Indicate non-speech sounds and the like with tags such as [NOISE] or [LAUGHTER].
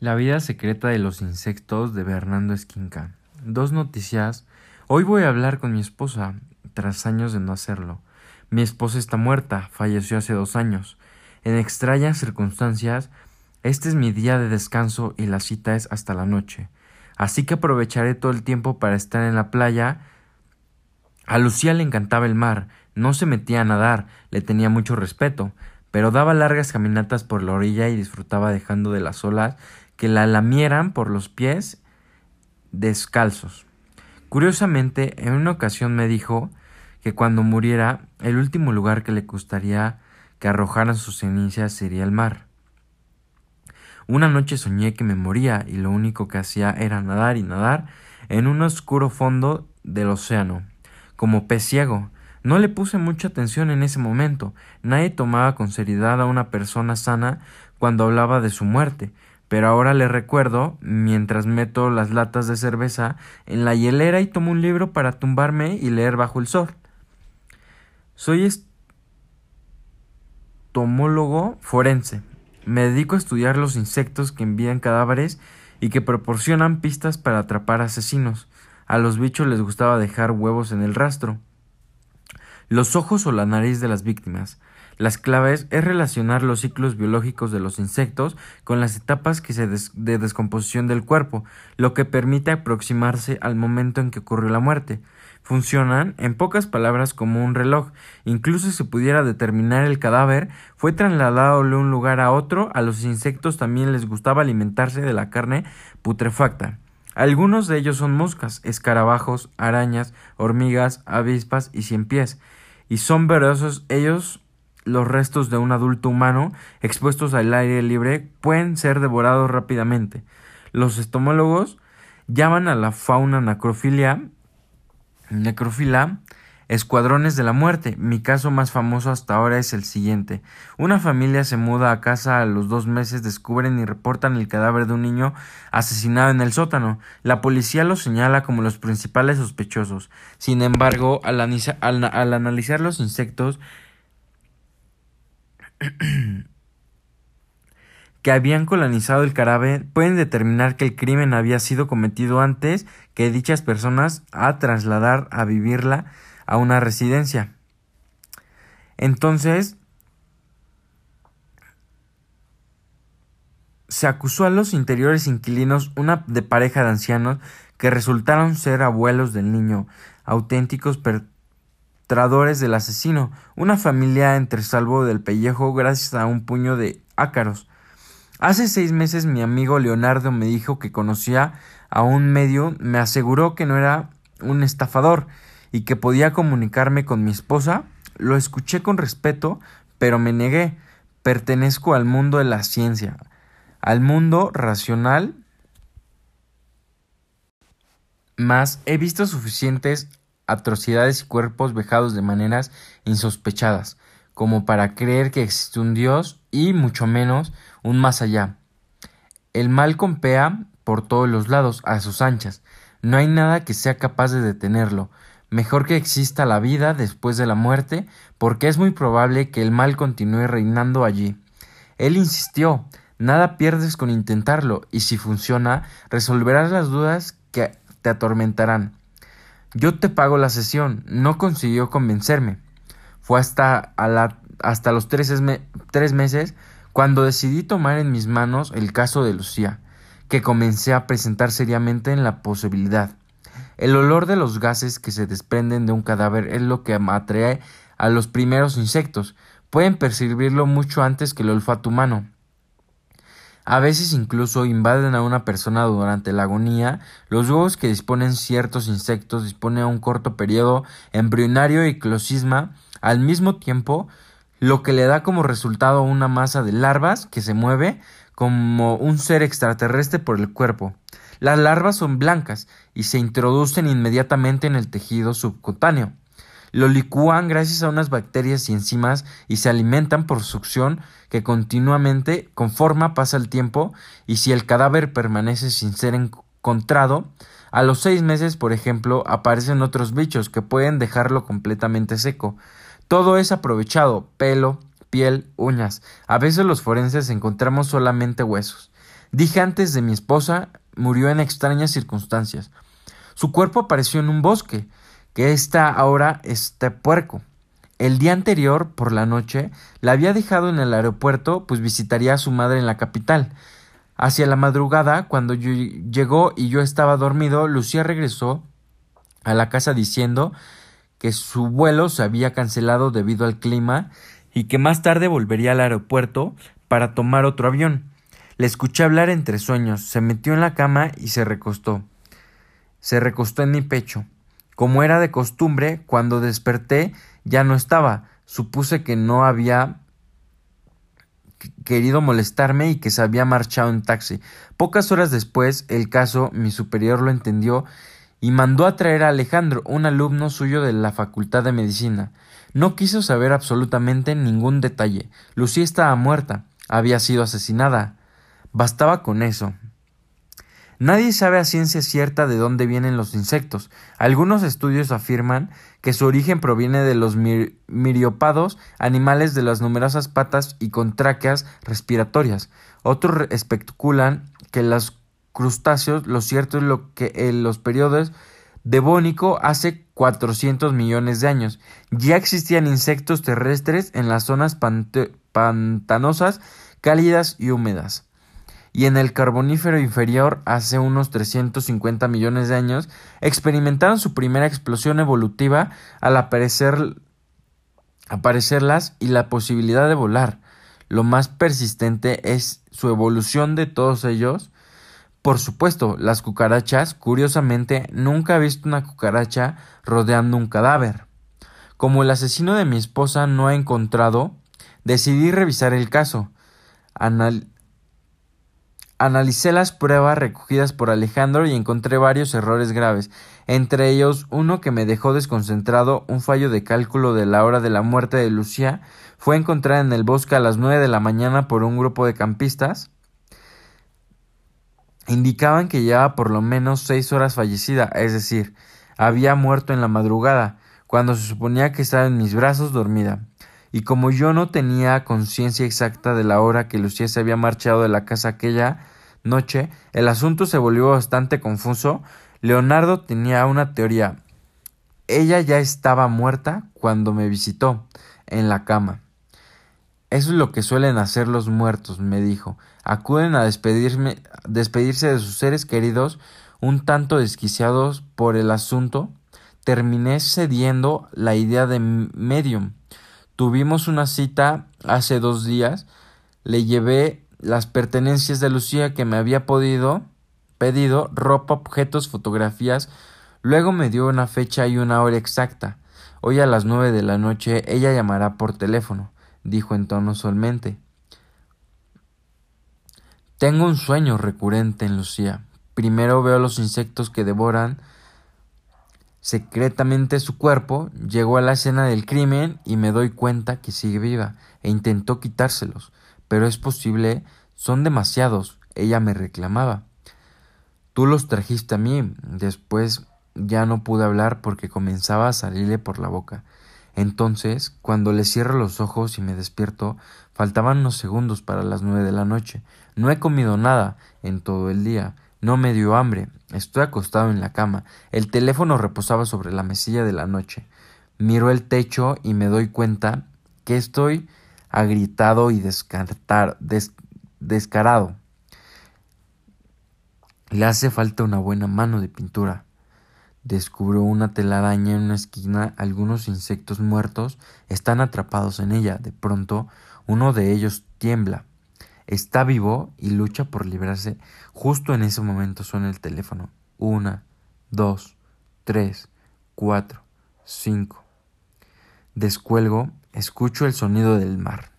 La vida secreta de los insectos de Bernardo Esquinca. Dos noticias. Hoy voy a hablar con mi esposa, tras años de no hacerlo. Mi esposa está muerta, falleció hace dos años. En extrañas circunstancias, este es mi día de descanso y la cita es hasta la noche. Así que aprovecharé todo el tiempo para estar en la playa. A Lucía le encantaba el mar, no se metía a nadar, le tenía mucho respeto, pero daba largas caminatas por la orilla y disfrutaba dejando de las olas que la lamieran por los pies descalzos. Curiosamente, en una ocasión me dijo que cuando muriera, el último lugar que le gustaría que arrojaran sus cenizas sería el mar. Una noche soñé que me moría y lo único que hacía era nadar y nadar en un oscuro fondo del océano, como pez ciego. No le puse mucha atención en ese momento. Nadie tomaba con seriedad a una persona sana cuando hablaba de su muerte, pero ahora le recuerdo mientras meto las latas de cerveza en la hielera y tomo un libro para tumbarme y leer bajo el sol. Soy estomólogo forense. Me dedico a estudiar los insectos que envían cadáveres y que proporcionan pistas para atrapar asesinos. A los bichos les gustaba dejar huevos en el rastro. Los ojos o la nariz de las víctimas. Las claves es relacionar los ciclos biológicos de los insectos con las etapas que se de descomposición del cuerpo, lo que permite aproximarse al momento en que ocurrió la muerte. Funcionan, en pocas palabras, como un reloj. Incluso si pudiera determinar el cadáver, fue trasladado de un lugar a otro, a los insectos también les gustaba alimentarse de la carne putrefacta. Algunos de ellos son moscas, escarabajos, arañas, hormigas, avispas y cien pies. Y son verosos ellos los restos de un adulto humano expuestos al aire libre pueden ser devorados rápidamente. Los estomólogos llaman a la fauna necrofilia, necrofila escuadrones de la muerte. Mi caso más famoso hasta ahora es el siguiente. Una familia se muda a casa a los dos meses, descubren y reportan el cadáver de un niño asesinado en el sótano. La policía los señala como los principales sospechosos. Sin embargo, al, al analizar los insectos, [CLEARS THROAT] que habían colonizado el Caribe pueden determinar que el crimen había sido cometido antes que dichas personas a trasladar a vivirla a una residencia. Entonces, se acusó a los interiores inquilinos una de pareja de ancianos que resultaron ser abuelos del niño, auténticos del asesino, una familia entre salvo del pellejo gracias a un puño de ácaros. Hace seis meses mi amigo Leonardo me dijo que conocía a un medio, me aseguró que no era un estafador y que podía comunicarme con mi esposa. Lo escuché con respeto, pero me negué. Pertenezco al mundo de la ciencia, al mundo racional, mas he visto suficientes atrocidades y cuerpos vejados de maneras insospechadas, como para creer que existe un Dios y mucho menos un más allá. El mal compea por todos los lados, a sus anchas. No hay nada que sea capaz de detenerlo. Mejor que exista la vida después de la muerte, porque es muy probable que el mal continúe reinando allí. Él insistió, nada pierdes con intentarlo, y si funciona, resolverás las dudas que te atormentarán. Yo te pago la sesión. No consiguió convencerme. Fue hasta, hasta los tres, tres meses cuando decidí tomar en mis manos el caso de Lucía, que comencé a presentar seriamente en la posibilidad. El olor de los gases que se desprenden de un cadáver es lo que atrae a los primeros insectos. Pueden percibirlo mucho antes que el olfato humano. A veces incluso invaden a una persona durante la agonía. Los huevos que disponen ciertos insectos disponen a un corto periodo embrionario y closisma al mismo tiempo, lo que le da como resultado una masa de larvas que se mueve como un ser extraterrestre por el cuerpo. Las larvas son blancas y se introducen inmediatamente en el tejido subcutáneo. Lo licúan gracias a unas bacterias y enzimas y se alimentan por succión que continuamente conforma pasa el tiempo y si el cadáver permanece sin ser encontrado, a los seis meses, por ejemplo, aparecen otros bichos que pueden dejarlo completamente seco. Todo es aprovechado, pelo, piel, uñas. A veces los forenses encontramos solamente huesos. Dije antes de mi esposa, murió en extrañas circunstancias. Su cuerpo apareció en un bosque, que está ahora este puerco. El día anterior, por la noche, la había dejado en el aeropuerto, pues visitaría a su madre en la capital. Hacia la madrugada, cuando llegó y yo estaba dormido, Lucía regresó a la casa diciendo que su vuelo se había cancelado debido al clima y que más tarde volvería al aeropuerto para tomar otro avión. Le escuché hablar entre sueños, se metió en la cama y se recostó. Se recostó en mi pecho. Como era de costumbre, cuando desperté ya no estaba. Supuse que no había querido molestarme y que se había marchado en taxi. Pocas horas después, el caso, mi superior lo entendió y mandó a traer a Alejandro, un alumno suyo de la Facultad de Medicina. No quiso saber absolutamente ningún detalle. Lucía estaba muerta, había sido asesinada. Bastaba con eso. Nadie sabe a ciencia cierta de dónde vienen los insectos. Algunos estudios afirman que su origen proviene de los miriópados, animales de las numerosas patas y con tráqueas respiratorias. Otros especulan que los crustáceos, lo cierto es lo que en los periodos devónico hace 400 millones de años. Ya existían insectos terrestres en las zonas pantanosas, cálidas y húmedas y en el Carbonífero inferior hace unos 350 millones de años experimentaron su primera explosión evolutiva al aparecer aparecerlas y la posibilidad de volar. Lo más persistente es su evolución de todos ellos. Por supuesto, las cucarachas, curiosamente, nunca he visto una cucaracha rodeando un cadáver. Como el asesino de mi esposa no ha encontrado, decidí revisar el caso. Anal Analicé las pruebas recogidas por Alejandro y encontré varios errores graves, entre ellos uno que me dejó desconcentrado, un fallo de cálculo de la hora de la muerte de Lucía, fue encontrada en el bosque a las nueve de la mañana por un grupo de campistas. Indicaban que llevaba por lo menos seis horas fallecida, es decir, había muerto en la madrugada, cuando se suponía que estaba en mis brazos dormida. Y como yo no tenía conciencia exacta de la hora que Lucía se había marchado de la casa aquella noche, el asunto se volvió bastante confuso. Leonardo tenía una teoría. Ella ya estaba muerta cuando me visitó en la cama. Eso es lo que suelen hacer los muertos, me dijo. Acuden a despedirme, despedirse de sus seres queridos un tanto desquiciados por el asunto. Terminé cediendo la idea de medium Tuvimos una cita hace dos días. Le llevé las pertenencias de Lucía que me había podido, pedido, ropa, objetos, fotografías. Luego me dio una fecha y una hora exacta. Hoy a las nueve de la noche ella llamará por teléfono, dijo en tono solmente. Tengo un sueño recurrente en Lucía. Primero veo los insectos que devoran secretamente su cuerpo, llegó a la escena del crimen y me doy cuenta que sigue viva e intentó quitárselos. Pero es posible, son demasiados, ella me reclamaba. Tú los trajiste a mí. Después ya no pude hablar porque comenzaba a salirle por la boca. Entonces, cuando le cierro los ojos y me despierto, faltaban unos segundos para las nueve de la noche. No he comido nada en todo el día. No me dio hambre. Estoy acostado en la cama. El teléfono reposaba sobre la mesilla de la noche. Miro el techo y me doy cuenta que estoy agritado y descarado. Le hace falta una buena mano de pintura. Descubro una telaraña en una esquina. Algunos insectos muertos están atrapados en ella. De pronto, uno de ellos tiembla está vivo y lucha por librarse. Justo en ese momento suena el teléfono. Una, dos, tres, cuatro, cinco. Descuelgo, escucho el sonido del mar.